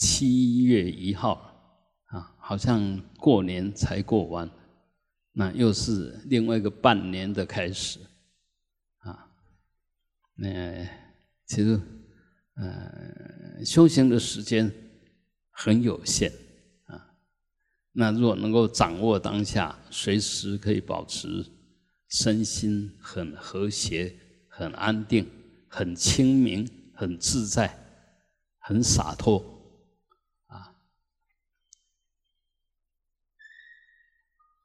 七月一号啊，好像过年才过完，那又是另外一个半年的开始啊。那其实，呃，修行的时间很有限啊。那如果能够掌握当下，随时可以保持身心很和谐、很安定、很清明、很自在、很洒脱。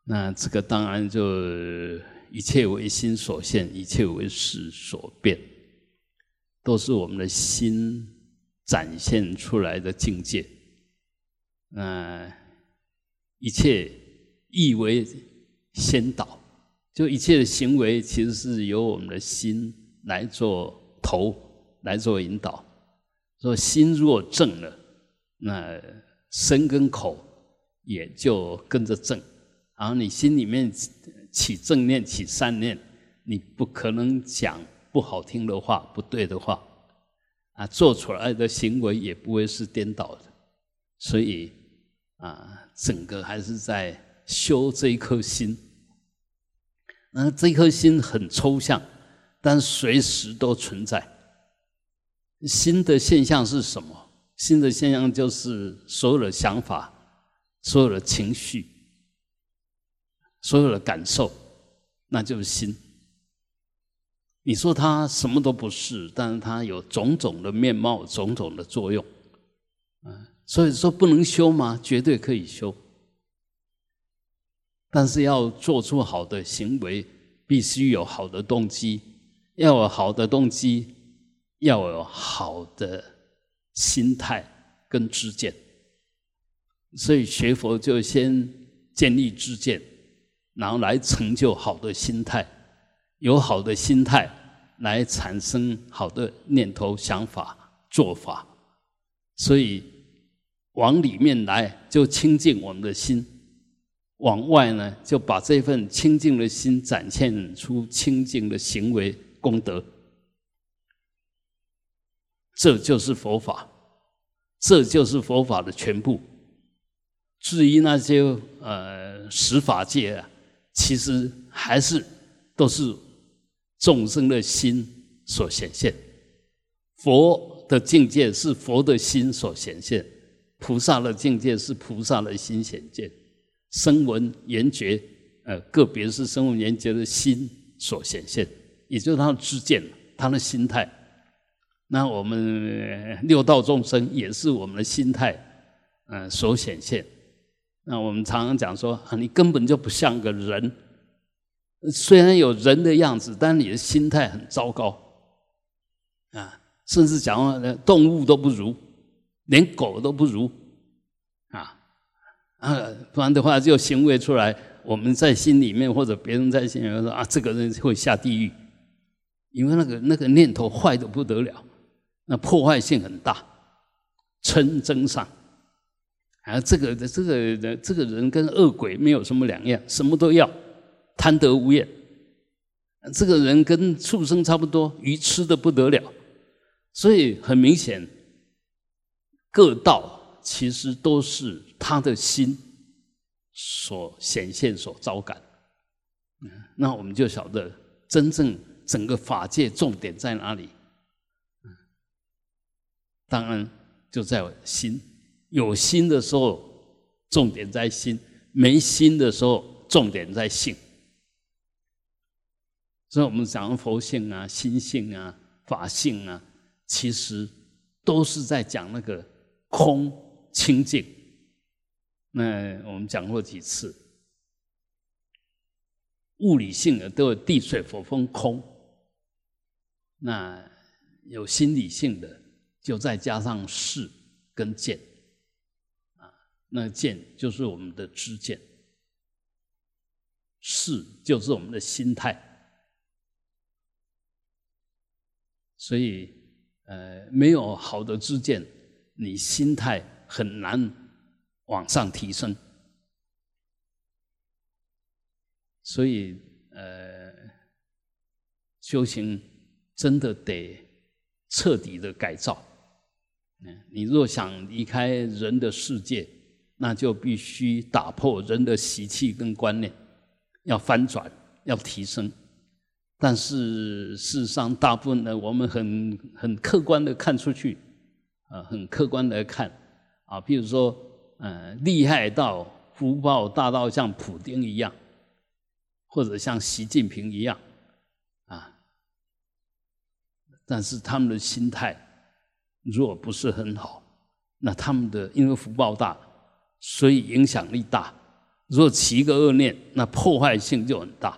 那这个当然就一切为心所现，一切为事所变，都是我们的心展现出来的境界。那一切意为先导，就一切的行为其实是由我们的心来做头，来做引导。说心若正了，那身跟口也就跟着正。然后你心里面起正念、起善念，你不可能讲不好听的话、不对的话，啊，做出来的行为也不会是颠倒的。所以啊，整个还是在修这一颗心。那这颗心很抽象，但随时都存在。心的现象是什么？心的现象就是所有的想法、所有的情绪。所有的感受，那就是心。你说它什么都不是，但是它有种种的面貌，种种的作用。啊，所以说不能修吗？绝对可以修。但是要做出好的行为，必须有好的动机。要有好的动机，要有好的心态跟知见。所以学佛就先建立知见。然后来成就好的心态，有好的心态来产生好的念头、想法、做法，所以往里面来就清净我们的心，往外呢就把这份清净的心展现出清净的行为功德，这就是佛法，这就是佛法的全部。至于那些呃十法界啊。其实还是都是众生的心所显现，佛的境界是佛的心所显现，菩萨的境界是菩萨的心显现，声闻缘觉，呃，个别是声闻缘觉的心所显现，也就是他的知见，他的心态。那我们六道众生也是我们的心态，嗯，所显现。那我们常常讲说啊，你根本就不像个人，虽然有人的样子，但你的心态很糟糕，啊，甚至讲话动物都不如，连狗都不如，啊，啊，不然的话就行为出来，我们在心里面或者别人在心里面说啊，这个人会下地狱，因为那个那个念头坏的不得了，那破坏性很大，嗔争上。啊，这个这个，这个人跟恶鬼没有什么两样，什么都要，贪得无厌。这个人跟畜生差不多，愚痴的不得了。所以很明显，各道其实都是他的心所显现、所招感。那我们就晓得，真正整个法界重点在哪里？当然就在心。有心的时候，重点在心；没心的时候，重点在性。所以，我们讲佛性啊、心性啊、法性啊，其实都是在讲那个空清净。那我们讲过几次，物理性的都有地水火风空，那有心理性的，就再加上事跟见。那见就是我们的知见，事就是我们的心态，所以呃，没有好的知见，你心态很难往上提升，所以呃，修行真的得彻底的改造，嗯，你若想离开人的世界，那就必须打破人的习气跟观念，要翻转，要提升。但是事实上，大部分呢，我们很很客观的看出去，啊，很客观的看，啊，比如说，嗯，厉害到福报大到像普京一样，或者像习近平一样，啊，但是他们的心态如果不是很好，那他们的因为福报大，所以影响力大，如果起一个恶念，那破坏性就很大。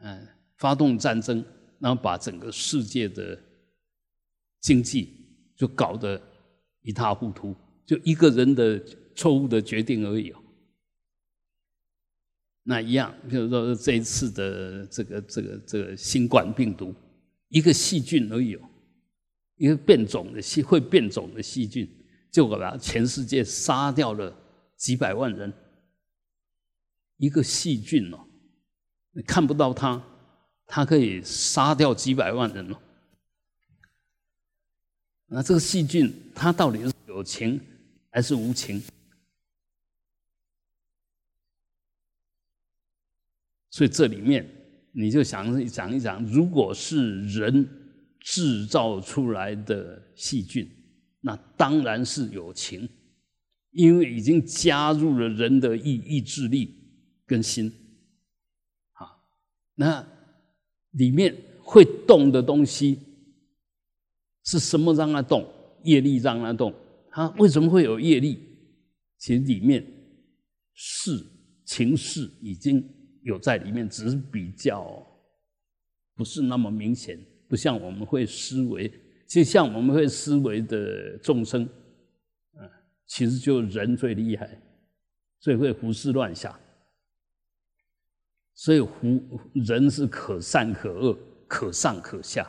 嗯，发动战争，然后把整个世界的经济就搞得一塌糊涂，就一个人的错误的决定而已。那一样，比如说这一次的这个这个这个新冠病毒，一个细菌而已，一个变种的细会变种的细菌，就把全世界杀掉了几百万人。一个细菌哦。你看不到他，他可以杀掉几百万人哦。那这个细菌，它到底是有情还是无情？所以这里面你就想想一想，如果是人制造出来的细菌，那当然是有情，因为已经加入了人的意意志力跟心。啊那里面会动的东西是什么让它动？业力让它动。它为什么会有业力？其实里面是情势已经有在里面，只是比较不是那么明显，不像我们会思维，就像我们会思维的众生，嗯，其实就人最厉害，最会胡思乱想。所以，胡人是可善可恶，可上可下，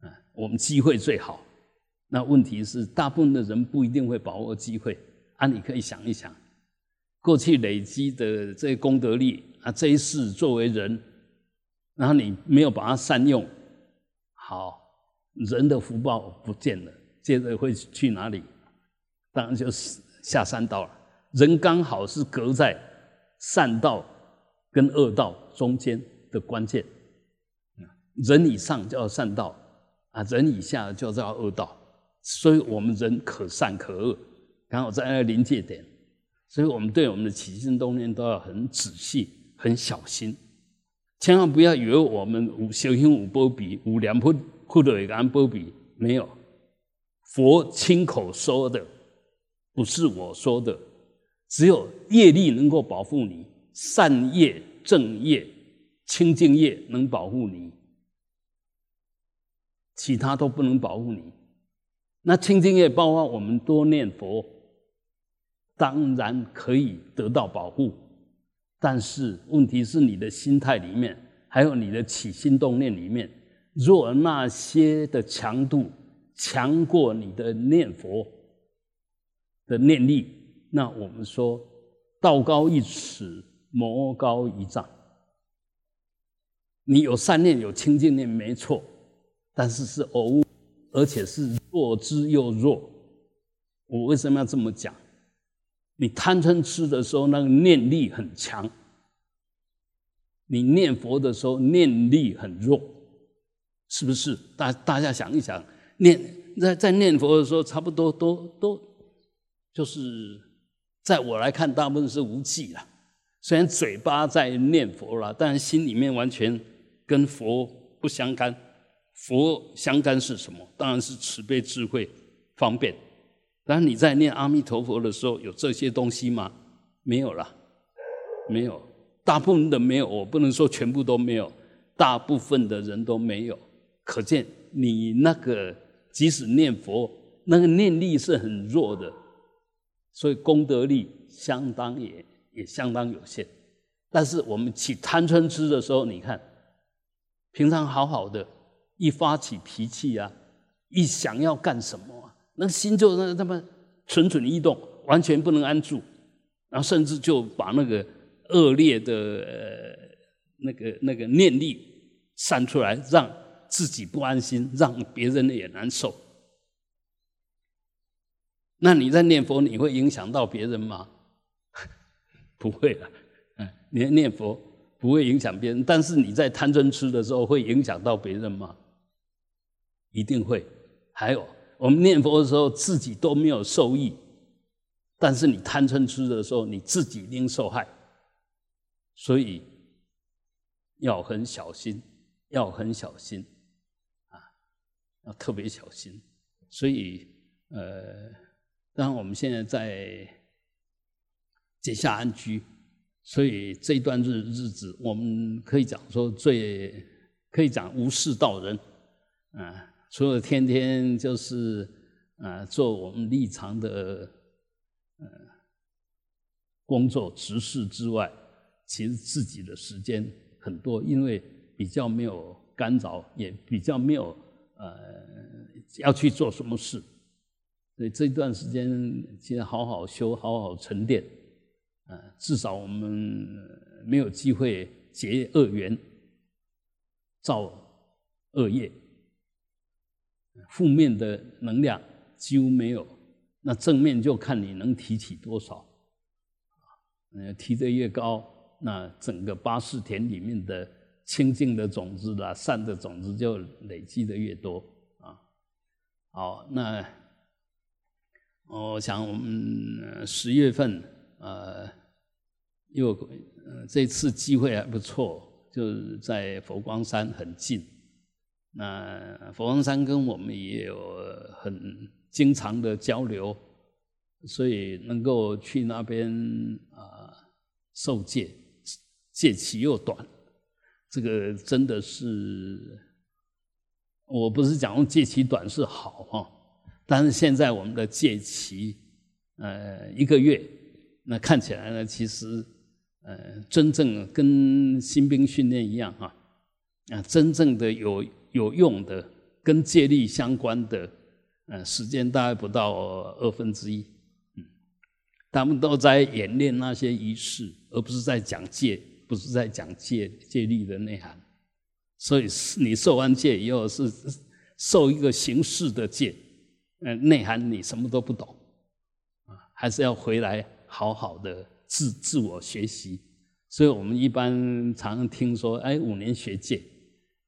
啊，我们机会最好。那问题是，大部分的人不一定会把握机会。啊，你可以想一想，过去累积的这些功德力啊，这一世作为人，然后你没有把它善用，好，人的福报不见了，接着会去哪里？当然就是下三道了。人刚好是隔在善道。跟恶道中间的关键，人以上叫善道啊，人以下就叫恶道，所以我们人可善可恶，刚好在那个临界点，所以我们对我们的起心动念都要很仔细、很小心，千万不要以为我们五修行五波比五两波或者一个安波比没有，佛亲口说的，不是我说的，只有业力能够保护你。善业、正业、清净业能保护你，其他都不能保护你。那清净业包括我们多念佛，当然可以得到保护。但是问题是你的心态里面，还有你的起心动念里面，若那些的强度强过你的念佛的念力，那我们说道高一尺。魔高一丈，你有善念有清净念没错，但是是偶，而且是弱之又弱。我为什么要这么讲？你贪嗔痴的时候，那个念力很强；你念佛的时候，念力很弱，是不是？大大家想一想，念在在念佛的时候，差不多都都就是，在我来看，大部分是无忌了。虽然嘴巴在念佛了，但是心里面完全跟佛不相干。佛相干是什么？当然是慈悲、智慧、方便。但你在念阿弥陀佛的时候，有这些东西吗？没有了，没有。大部分的没有，我不能说全部都没有，大部分的人都没有。可见你那个即使念佛，那个念力是很弱的，所以功德力相当也。也相当有限，但是我们起贪嗔痴的时候，你看，平常好好的，一发起脾气啊，一想要干什么啊，那心就那那么蠢蠢欲动，完全不能安住，然后甚至就把那个恶劣的呃那个那个念力散出来，让自己不安心，让别人也难受。那你在念佛，你会影响到别人吗？不会的，嗯，你念佛不会影响别人，但是你在贪嗔痴的时候会影响到别人吗？一定会。还有，我们念佛的时候自己都没有受益，但是你贪嗔痴的时候，你自己一定受害。所以要很小心，要很小心，要特别小心。所以，呃，当然我们现在在结下安居，所以这段日日子，我们可以讲说最可以讲无事道人，啊。除了天天就是啊做我们立场的呃工作执事之外，其实自己的时间很多，因为比较没有干扰，也比较没有呃要去做什么事，所以这段时间其实好好修，好好沉淀，啊，至少我们没有机会结恶缘，造恶业。负面的能量几乎没有，那正面就看你能提起多少，嗯，提得越高，那整个八四田里面的清净的种子啦、善的种子就累积的越多啊。好，那我想我们十月份呃，又呃这次机会还不错，就在佛光山很近。那佛光山跟我们也有很经常的交流，所以能够去那边啊受戒，戒期又短，这个真的是，我不是讲戒期短是好哈，但是现在我们的戒期呃一个月，那看起来呢，其实呃真正跟新兵训练一样哈，啊真正的有。有用的跟戒律相关的，呃，时间大概不到二分之一，嗯，他们都在演练那些仪式，而不是在讲戒，不是在讲戒戒律的内涵。所以你受完戒以后是受一个形式的戒，呃，内涵你什么都不懂，啊，还是要回来好好的自自我学习。所以我们一般常听说，哎，五年学戒。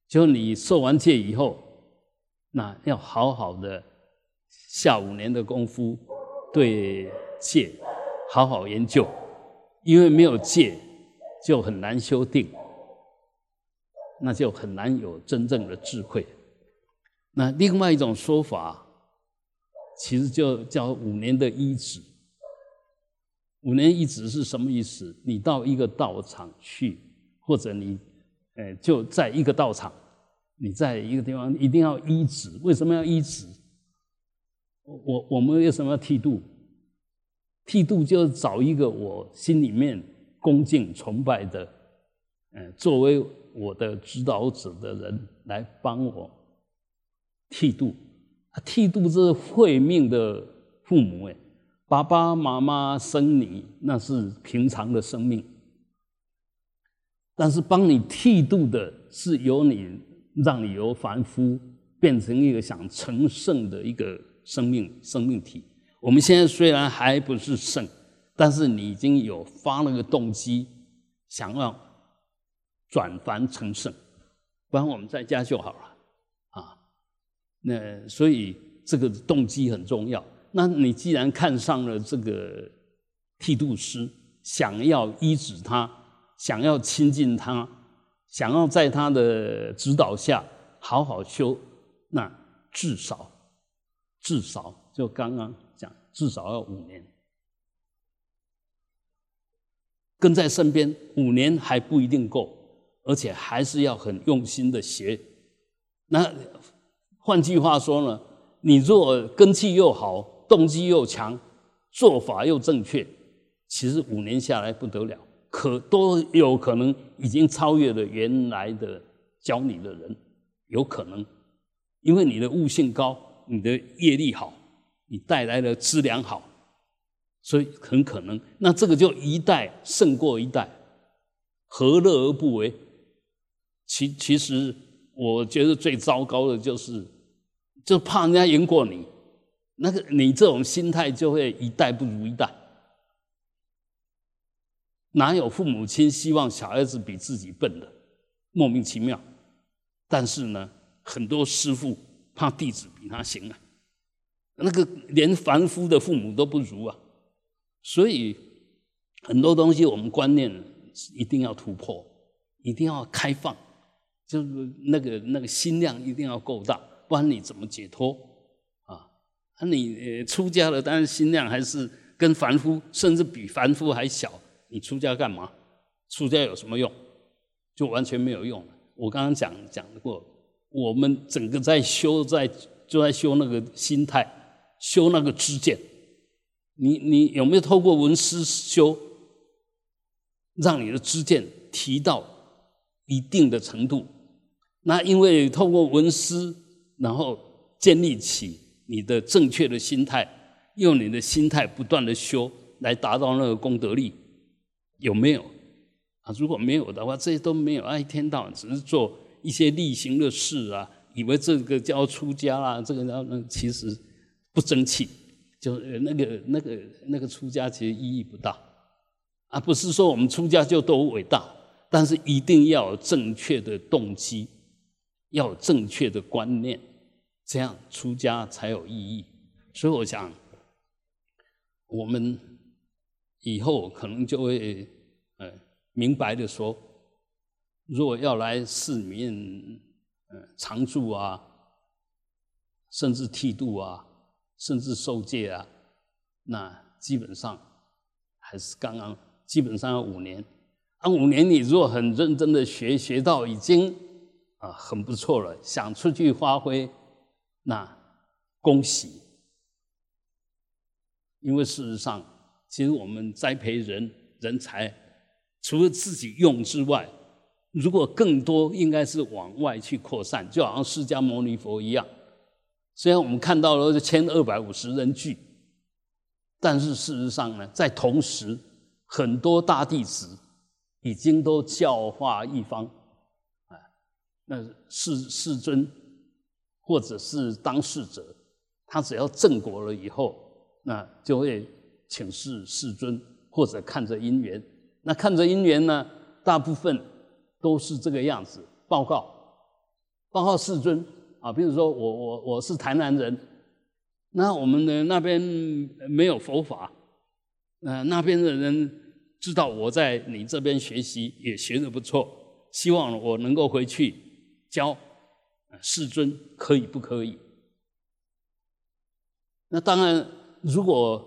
就你受完戒以后，那要好好的下五年的功夫，对戒好好研究，因为没有戒就很难修定，那就很难有真正的智慧。那另外一种说法，其实就叫五年的医止。五年医止是什么意思？你到一个道场去，或者你。哎，就在一个道场，你在一个地方一定要医止。为什么要医止？我我们为什么要剃度？剃度就是找一个我心里面恭敬崇拜的，嗯，作为我的指导者的人来帮我剃度。剃度是会命的父母，哎，爸爸妈妈生你那是平常的生命。但是帮你剃度的是由你，让你由凡夫变成一个想成圣的一个生命生命体。我们现在虽然还不是圣，但是你已经有发那个动机，想要转凡成圣，不然我们在家就好了啊。那所以这个动机很重要。那你既然看上了这个剃度师，想要医治他。想要亲近他，想要在他的指导下好好修，那至少至少就刚刚讲，至少要五年，跟在身边五年还不一定够，而且还是要很用心的学。那换句话说呢，你若根气又好，动机又强，做法又正确，其实五年下来不得了。可都有可能已经超越了原来的教你的人，有可能，因为你的悟性高，你的业力好，你带来的资粮好，所以很可能，那这个就一代胜过一代，何乐而不为？其其实我觉得最糟糕的就是，就怕人家赢过你，那个你这种心态就会一代不如一代。哪有父母亲希望小孩子比自己笨的？莫名其妙。但是呢，很多师傅怕弟子比他行啊，那个连凡夫的父母都不如啊。所以很多东西我们观念一定要突破，一定要开放，就是那个那个心量一定要够大，不然你怎么解脱啊？那你出家了，但是心量还是跟凡夫，甚至比凡夫还小，你出家干嘛？出家有什么用？就完全没有用。我刚刚讲讲过，我们整个在修，在就在修那个心态，修那个知见。你你有没有透过文思修，让你的知见提到一定的程度？那因为透过文思，然后建立起你的正确的心态，用你的心态不断的修，来达到那个功德力，有没有？啊，如果没有的话，这些都没有，啊，一天到晚只是做一些例行的事啊，以为这个叫出家啦，这个叫那其实不争气，就那个那个那个出家其实意义不大，啊，不是说我们出家就都伟大，但是一定要有正确的动机，要有正确的观念，这样出家才有意义。所以我想，我们以后可能就会，呃。明白的说，若要来寺面，呃，常住啊，甚至剃度啊，甚至受戒啊，那基本上还是刚刚，基本上要五年。啊，五年你如果很认真的学，学到已经啊很不错了，想出去发挥，那恭喜。因为事实上，其实我们栽培人人才。除了自己用之外，如果更多，应该是往外去扩散，就好像释迦牟尼佛一样。虽然我们看到了是千二百五十人聚，但是事实上呢，在同时，很多大弟子已经都教化一方，啊，那世世尊或者是当事者，他只要正果了以后，那就会请示世尊，或者看着因缘。那看着因缘呢，大部分都是这个样子。报告，报告世尊啊，比如说我我我是台南人，那我们的那边没有佛法，呃，那边的人知道我在你这边学习也学得不错，希望我能够回去教世尊，可以不可以？那当然，如果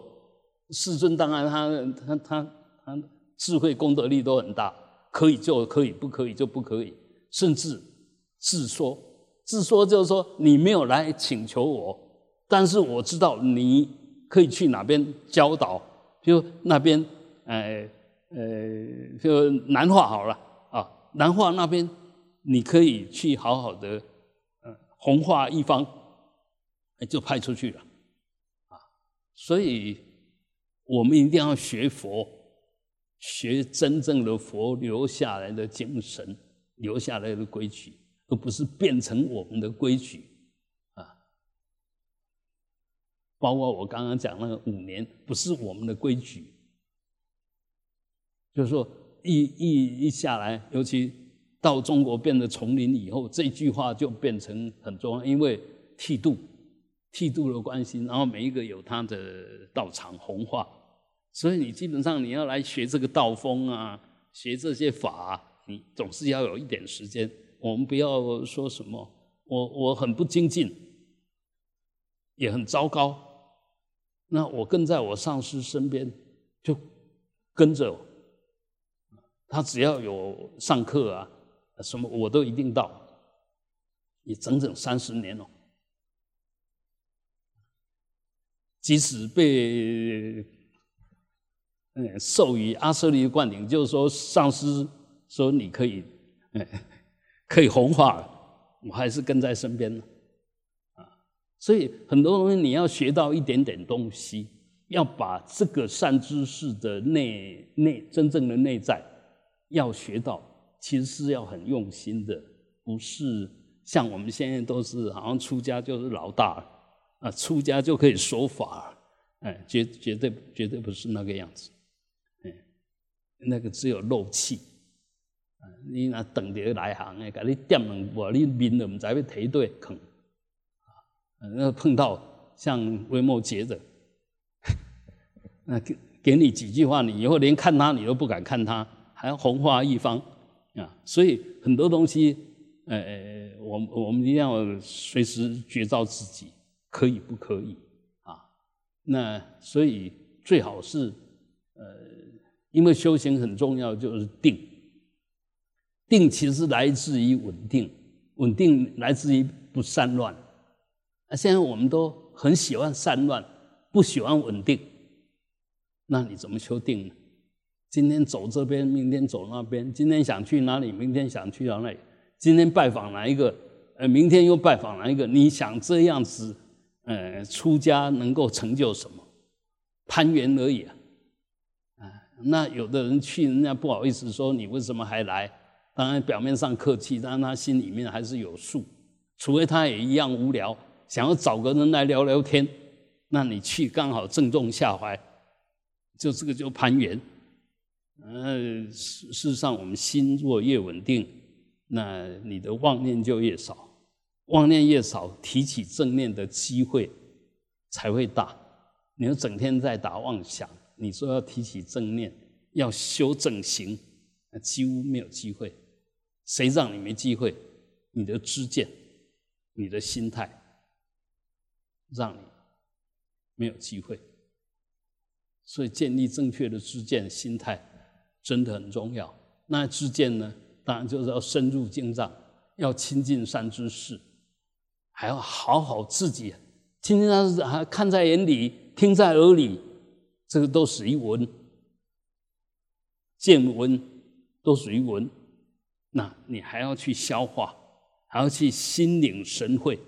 世尊当然他他他他。智慧功德力都很大，可以就可以，不可以就不可以，甚至自说自说就是说你没有来请求我，但是我知道你可以去哪边教导，就那边，呃呃，就南化好了啊，南化那边你可以去好好的，呃，弘化一方，就派出去了，啊，所以我们一定要学佛。学真正的佛留下来的精神，留下来的规矩，都不是变成我们的规矩啊。包括我刚刚讲那个五年，不是我们的规矩，就是说一一一下来，尤其到中国变得丛林以后，这句话就变成很重要，因为剃度，剃度的关系，然后每一个有他的道场弘化。所以你基本上你要来学这个道风啊，学这些法，你总是要有一点时间。我们不要说什么，我我很不精进，也很糟糕。那我跟在我上师身边，就跟着他，只要有上课啊什么，我都一定到。也整整三十年了，即使被。授予阿舍利灌顶，就是说上师说你可以，可以弘化了，我还是跟在身边呢，啊，所以很多东西你要学到一点点东西，要把这个善知识的内内真正的内在要学到，其实是要很用心的，不是像我们现在都是好像出家就是老大，啊，出家就可以说法，哎，绝绝对绝对不是那个样子，嗯，那个只有漏气，你那等着来行的，给你点两步，你面都唔知要提对坑，啊，那碰到像微末节的，那给给你几句话，你以后连看他你都不敢看他，还要红花一方，啊，所以很多东西，呃，我我们一定要随时觉照自己。可以不可以啊？那所以最好是呃，因为修行很重要，就是定。定其实来自于稳定，稳定来自于不散乱。啊，现在我们都很喜欢散乱，不喜欢稳定。那你怎么修定呢？今天走这边，明天走那边；今天想去哪里，明天想去到那里；今天拜访哪一个，呃，明天又拜访哪一个？你想这样子？呃，出家能够成就什么？攀缘而已啊！啊，那有的人去，人家不好意思说你为什么还来？当然表面上客气，但他心里面还是有数。除非他也一样无聊，想要找个人来聊聊天，那你去刚好正中下怀，就这个就攀缘。呃，事事实上，我们心若越稳定，那你的妄念就越少。妄念越少，提起正念的机会才会大。你要整天在打妄想，你说要提起正念，要修正行，那几乎没有机会。谁让你没机会？你的知见，你的心态，让你没有机会。所以建立正确的知见、心态，真的很重要。那知见呢？当然就是要深入经藏，要亲近善知识。还要好好自己，亲近善知识还看在眼里，听在耳里，这个都属于闻，见闻都属于闻。那你还要去消化，还要去心领神会，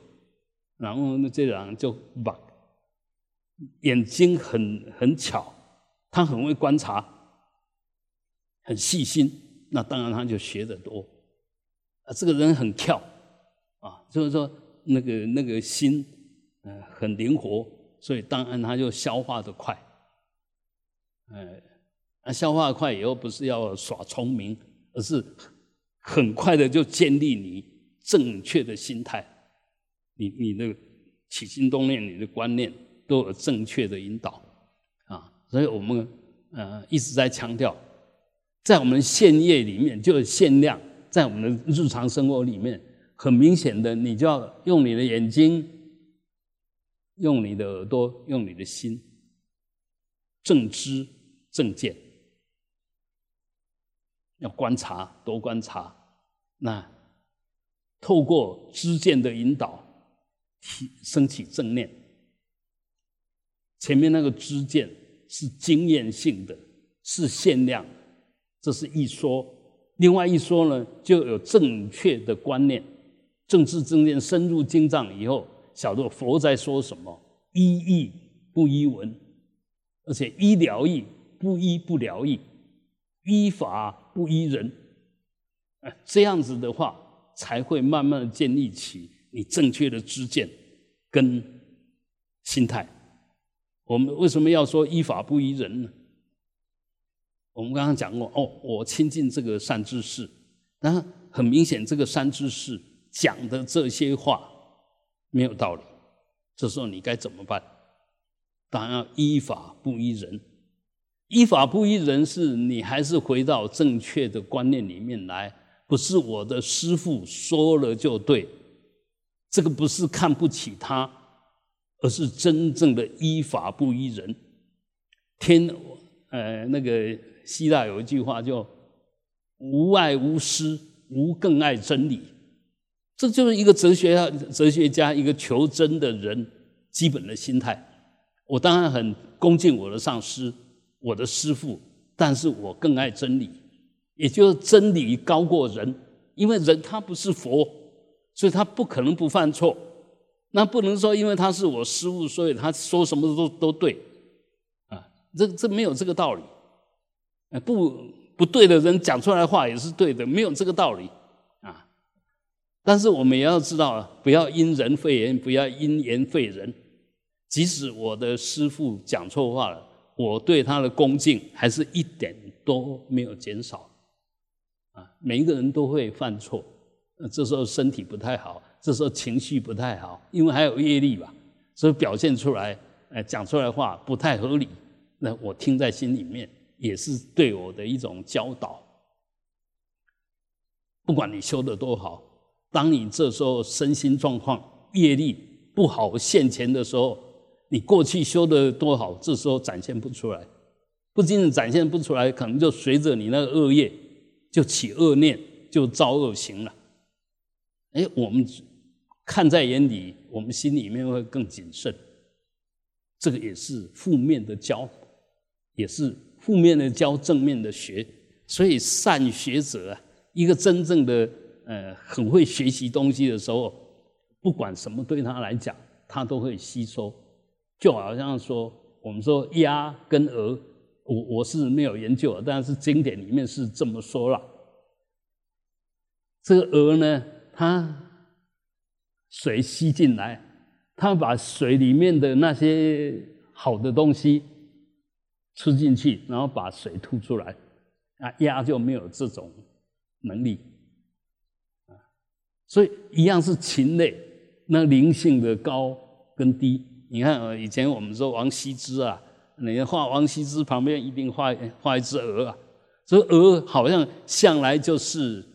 然后呢，这人就把眼睛很很巧，他很会观察，很细心，那当然他就学得多。啊，这个人很跳，啊，就是说。那个那个心，呃，很灵活，所以当然他就消化的快，呃，那消化快以后不是要耍聪明，而是很快的就建立你正确的心态，你你的起心动念，你的观念都有正确的引导，啊，所以我们呃一直在强调，在我们现业里面就是限量，在我们的日常生活里面。很明显的，你就要用你的眼睛，用你的耳朵，用你的心，正知正见，要观察，多观察。那透过知见的引导，提升起正念。前面那个知见是经验性的，是限量，这是一说。另外一说呢，就有正确的观念。政治正念深入经藏以后，晓得佛在说什么，依义不依文，而且依了义不依不了义，依法不依人，哎，这样子的话，才会慢慢的建立起你正确的知见跟心态。我们为什么要说依法不依人呢？我们刚刚讲过，哦，我亲近这个善知识，那很明显，这个善知识。讲的这些话没有道理，这时候你该怎么办？当然要依法不依人。依法不依人，是你还是回到正确的观念里面来？不是我的师父说了就对，这个不是看不起他，而是真正的依法不依人。天，呃，那个希腊有一句话叫“无爱无师，无更爱真理”。这就是一个哲学家、哲学家一个求真的人基本的心态。我当然很恭敬我的上师、我的师父，但是我更爱真理，也就是真理高过人。因为人他不是佛，所以他不可能不犯错。那不能说因为他是我师父，所以他说什么都都对啊？这这没有这个道理。不不对的人讲出来话也是对的，没有这个道理啊。但是我们也要知道，不要因人废言，不要因言废人。即使我的师父讲错话了，我对他的恭敬还是一点都没有减少。啊，每一个人都会犯错，这时候身体不太好，这时候情绪不太好，因为还有业力吧，所以表现出来，呃，讲出来话不太合理，那我听在心里面，也是对我的一种教导。不管你修的多好，当你这时候身心状况业力不好现前的时候，你过去修的多好，这时候展现不出来，不仅仅展现不出来，可能就随着你那个恶业。就起恶念，就造恶行了。哎，我们看在眼里，我们心里面会更谨慎。这个也是负面的教，也是负面的教，正面的学。所以善学者啊，一个真正的呃很会学习东西的时候，不管什么对他来讲，他都会吸收。就好像说，我们说鸭跟鹅。我我是没有研究，但是经典里面是这么说了。这个鹅呢，它水吸进来，它把水里面的那些好的东西吃进去，然后把水吐出来。啊，鸭就没有这种能力。所以一样是禽类，那灵性的高跟低。你看，以前我们说王羲之啊。你画王羲之旁边一定画画一只鹅啊，这鹅好像向来就是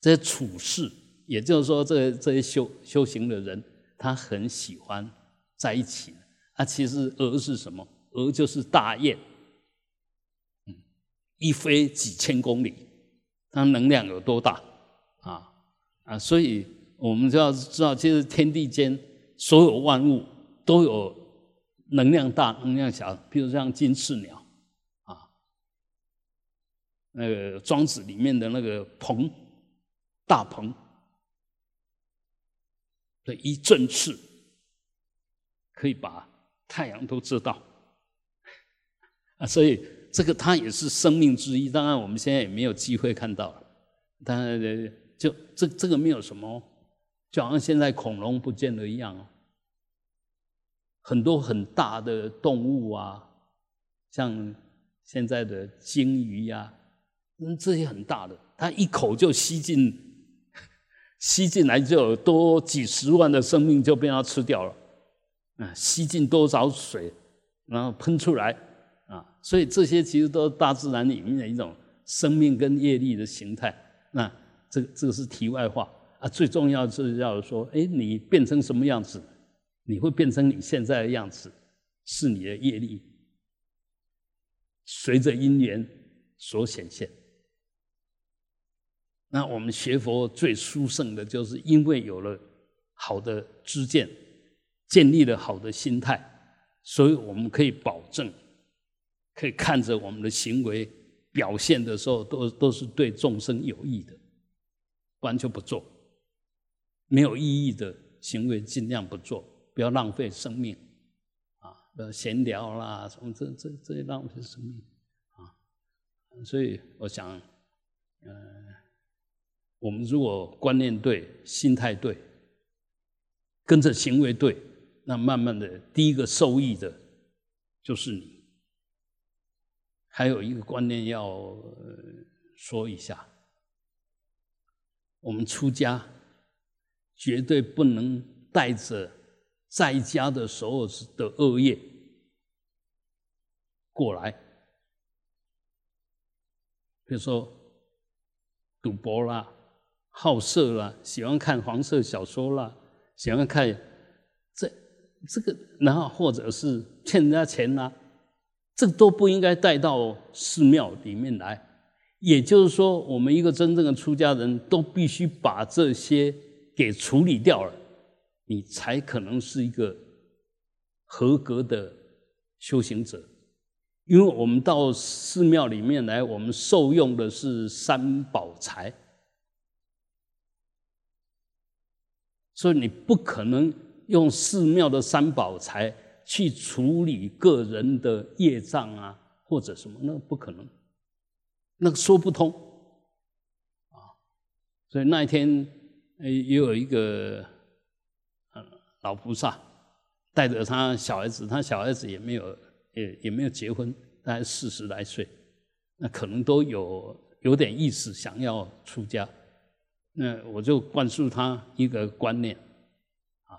这些处事，也就是说，这这些修修行的人，他很喜欢在一起。啊，其实鹅是什么？鹅就是大雁，一飞几千公里，它能量有多大啊？啊，所以我们就要知道，其实天地间所有万物都有。能量大，能量小，比如像金翅鸟，啊，那个庄子里面的那个鹏，大鹏的一振翅，可以把太阳都遮到，啊，所以这个它也是生命之一。当然我们现在也没有机会看到了，当然就这这个没有什么，就好像现在恐龙不见了一样哦。很多很大的动物啊，像现在的鲸鱼呀，嗯，这些很大的，它一口就吸进，吸进来就有多几十万的生命就被它吃掉了，啊，吸进多少水，然后喷出来，啊，所以这些其实都是大自然里面的一种生命跟业力的形态。那这这个是题外话啊，最重要是要说，哎，你变成什么样子？你会变成你现在的样子，是你的业力，随着因缘所显现。那我们学佛最殊胜的，就是因为有了好的知见，建立了好的心态，所以我们可以保证，可以看着我们的行为表现的时候，都都是对众生有益的，不然就不做。没有意义的行为，尽量不做。不要浪费生命，啊，不要闲聊啦，什么这这这些浪费生命，啊，所以我想，嗯，我们如果观念对，心态对，跟着行为对，那慢慢的，第一个受益的，就是你。还有一个观念要说一下，我们出家绝对不能带着。在家的时候的恶业过来，比如说赌博啦、好色啦、喜欢看黄色小说啦、喜欢看这这个，然后或者是欠人家钱啦，这都不应该带到寺庙里面来。也就是说，我们一个真正的出家人都必须把这些给处理掉了。你才可能是一个合格的修行者，因为我们到寺庙里面来，我们受用的是三宝财，所以你不可能用寺庙的三宝财去处理个人的业障啊，或者什么，那不可能，那个说不通啊。所以那一天，也有一个。老菩萨带着他小孩子，他小孩子也没有也也没有结婚，大概四十来岁，那可能都有有点意思，想要出家。那我就灌输他一个观念，啊，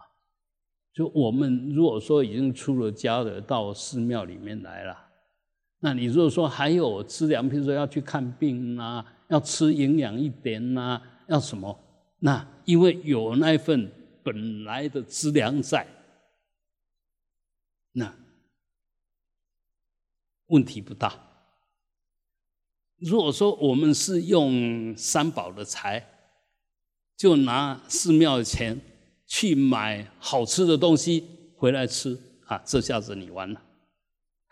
就我们如果说已经出了家的，到寺庙里面来了，那你如果说还有吃粮，比如说要去看病啊，要吃营养一点呐，要什么？那因为有那份本来的资粮在，那问题不大。如果说我们是用三宝的财，就拿寺庙的钱去买好吃的东西回来吃啊！这下子你完了，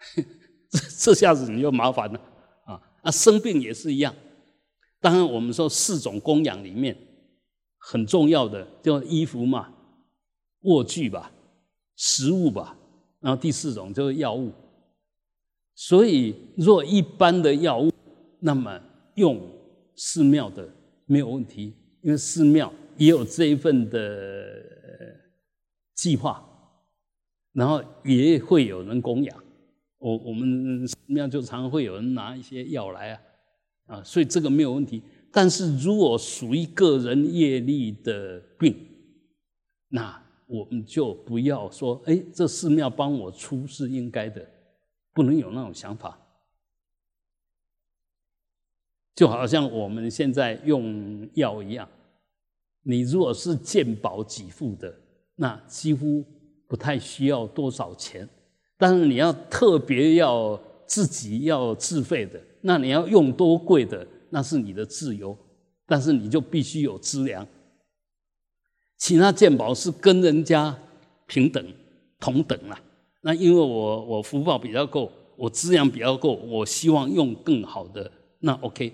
这这下子你就麻烦了啊！啊，生病也是一样。当然，我们说四种供养里面很重要的，就衣服嘛、卧具吧、食物吧，然后第四种就是药物。所以，若一般的药物，那么用寺庙的没有问题。因为寺庙也有这一份的计划，然后也会有人供养。我我们寺庙就常会有人拿一些药来啊，啊，所以这个没有问题。但是如果属于个人业力的病，那我们就不要说，哎，这寺庙帮我出是应该的，不能有那种想法。就好像我们现在用药一样，你如果是健保给付的，那几乎不太需要多少钱；但是你要特别要自己要自费的，那你要用多贵的，那是你的自由，但是你就必须有资粮。其他鉴宝是跟人家平等同等啊，那因为我我福报比较够，我资粮比较够，我希望用更好的，那 OK。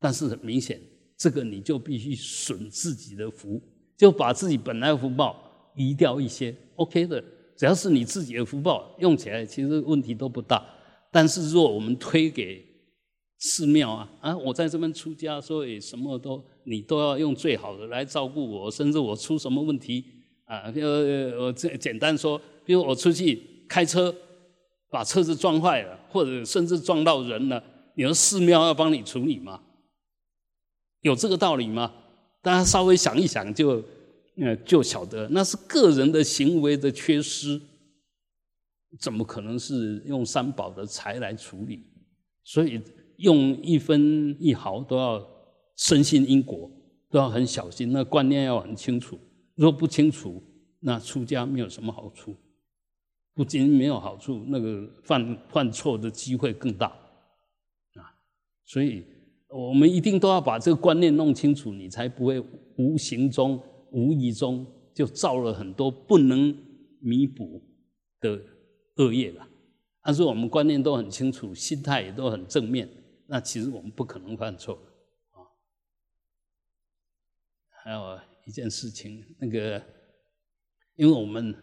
但是很明显，这个你就必须损自己的福，就把自己本来福报移掉一些，OK 的。只要是你自己的福报用起来，其实问题都不大。但是若我们推给寺庙啊，啊，我在这边出家，所以什么都你都要用最好的来照顾我，甚至我出什么问题啊，就我这简单说，比如我出去开车，把车子撞坏了，或者甚至撞到人了，你说寺庙要帮你处理吗？有这个道理吗？大家稍微想一想，就呃就晓得，那是个人的行为的缺失，怎么可能是用三宝的财来处理？所以用一分一毫都要深信因果，都要很小心，那观念要很清楚。如果不清楚，那出家没有什么好处，不仅没有好处，那个犯犯错的机会更大啊！所以。我们一定都要把这个观念弄清楚，你才不会无形中、无意中就造了很多不能弥补的恶业了。但是我们观念都很清楚，心态也都很正面，那其实我们不可能犯错啊。还有一件事情，那个，因为我们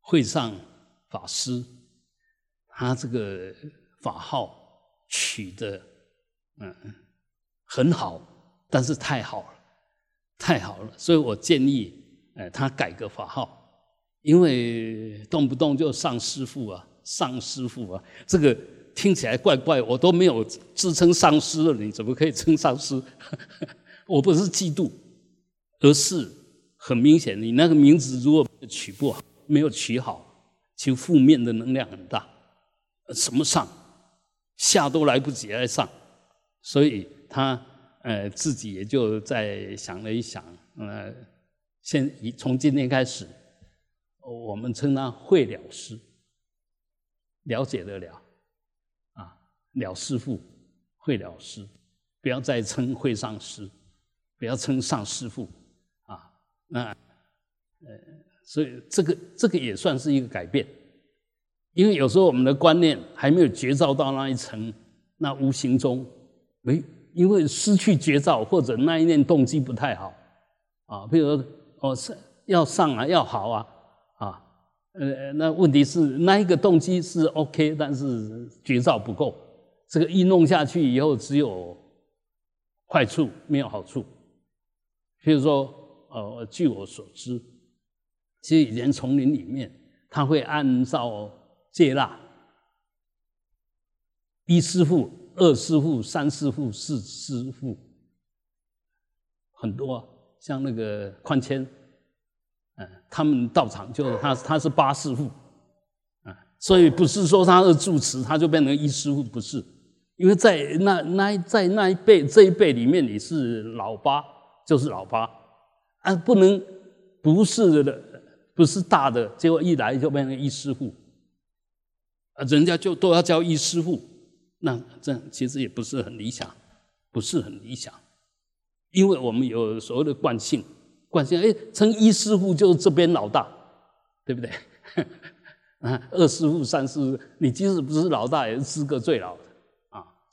会上法师，他这个法号取的。嗯，很好，但是太好了，太好了，所以我建议，哎，他改个法号，因为动不动就上师傅啊，上师傅啊，这个听起来怪怪，我都没有自称上师了，你怎么可以称上师？我不是嫉妒，而是很明显，你那个名字如果取不好，没有取好，其实负面的能量很大，什么上下都来不及来上。所以他呃自己也就在想了一想，呃，现从今天开始，我们称他会了师，了解得了，了师傅，会了师，不要再称会上师，不要称上师傅，啊，那呃，所以这个这个也算是一个改变，因为有时候我们的观念还没有觉照到那一层，那无形中。哎，因为失去绝招，或者那一念动机不太好，啊，比如说哦是要上啊，要好啊，啊，呃，那问题是那一个动机是 OK，但是绝招不够，这个一弄下去以后只有坏处没有好处。譬如说，呃，据我所知，其实以前丛林里面，他会按照戒腊，一师傅、二师傅、三师傅、四师傅，很多，像那个宽谦，嗯，他们道场就他他是八师傅，啊，所以不是说他是住持，他就变成一师傅，不是，因为在那那在那一辈这一辈里面，你是老八就是老八，啊，不能不是的。不是大的，结果一来就变成一师傅，啊，人家就都要叫一师傅，那这其实也不是很理想，不是很理想，因为我们有所谓的惯性，惯性，哎，称一师傅就是这边老大，对不对？啊，二师傅、三师傅，你即使不是老大，也是资格最老。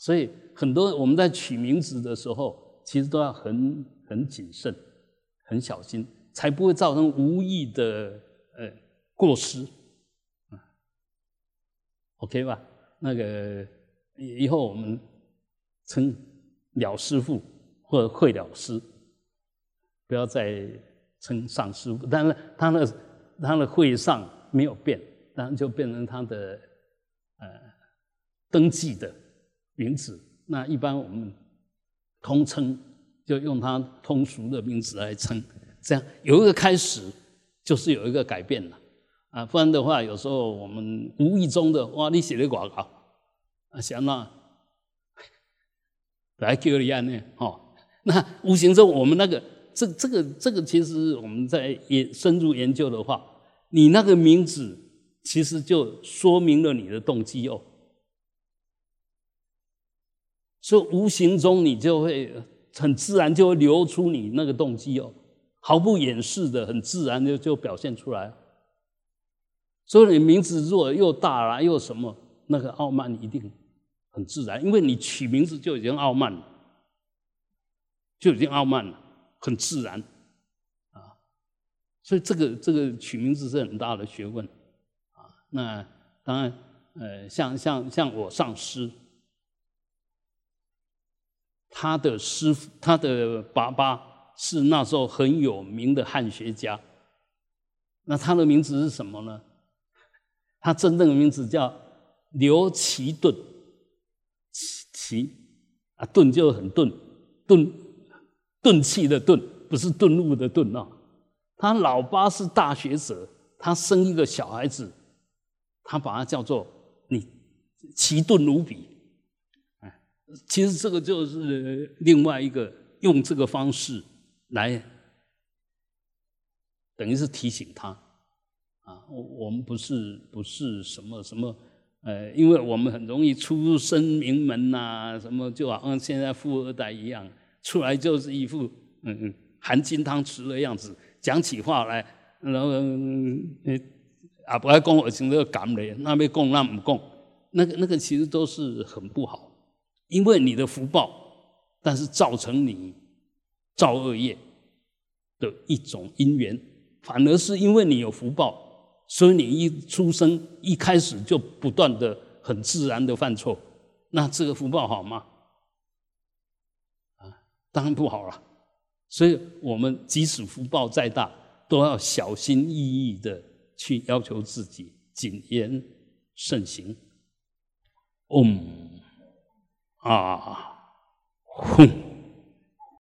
所以很多我们在取名字的时候，其实都要很很谨慎，很小心。才不会造成无意的呃过失，啊，OK 吧？那个以后我们称了师傅或者会了师，不要再称上师傅。但是他的他的会上没有变，当然就变成他的呃登记的名字。那一般我们通称就用它通俗的名字来称。这样有一个开始，就是有一个改变了啊，不然的话，有时候我们无意中的哇，你写的广告啊，想那来叫你安呢，哦，那无形中我们那个这这个这个，其实我们在研深入研究的话，你那个名字其实就说明了你的动机哦，所以无形中你就会很自然就会流出你那个动机哦。毫不掩饰的，很自然就就表现出来。所以你名字如果又大了又什么，那个傲慢一定很自然，因为你取名字就已经傲慢了，就已经傲慢了，很自然啊。所以这个这个取名字是很大的学问啊。那当然，呃，像像像我上师，他的师傅，他的爸爸。是那时候很有名的汉学家，那他的名字是什么呢？他真正的名字叫刘奇顿，奇奇啊，顿就很顿，顿顿气的顿，不是顿悟的顿啊。他老八是大学者，他生一个小孩子，他把他叫做你奇顿无比。其实这个就是另外一个用这个方式。来，等于是提醒他啊，我我们不是不是什么什么，呃，因为我们很容易出身名门呐，什么就好像现在富二代一样，出来就是一副嗯嗯含金汤匙的样子，讲起话来，然后啊不爱讲我情个感嘞，那边供那不供，那个那个其实都是很不好，因为你的福报，但是造成你。造恶业的一种因缘，反而是因为你有福报，所以你一出生一开始就不断的很自然的犯错，那这个福报好吗？啊，当然不好了。所以我们即使福报再大，都要小心翼翼的去要求自己谨言慎行。嗡啊，轰。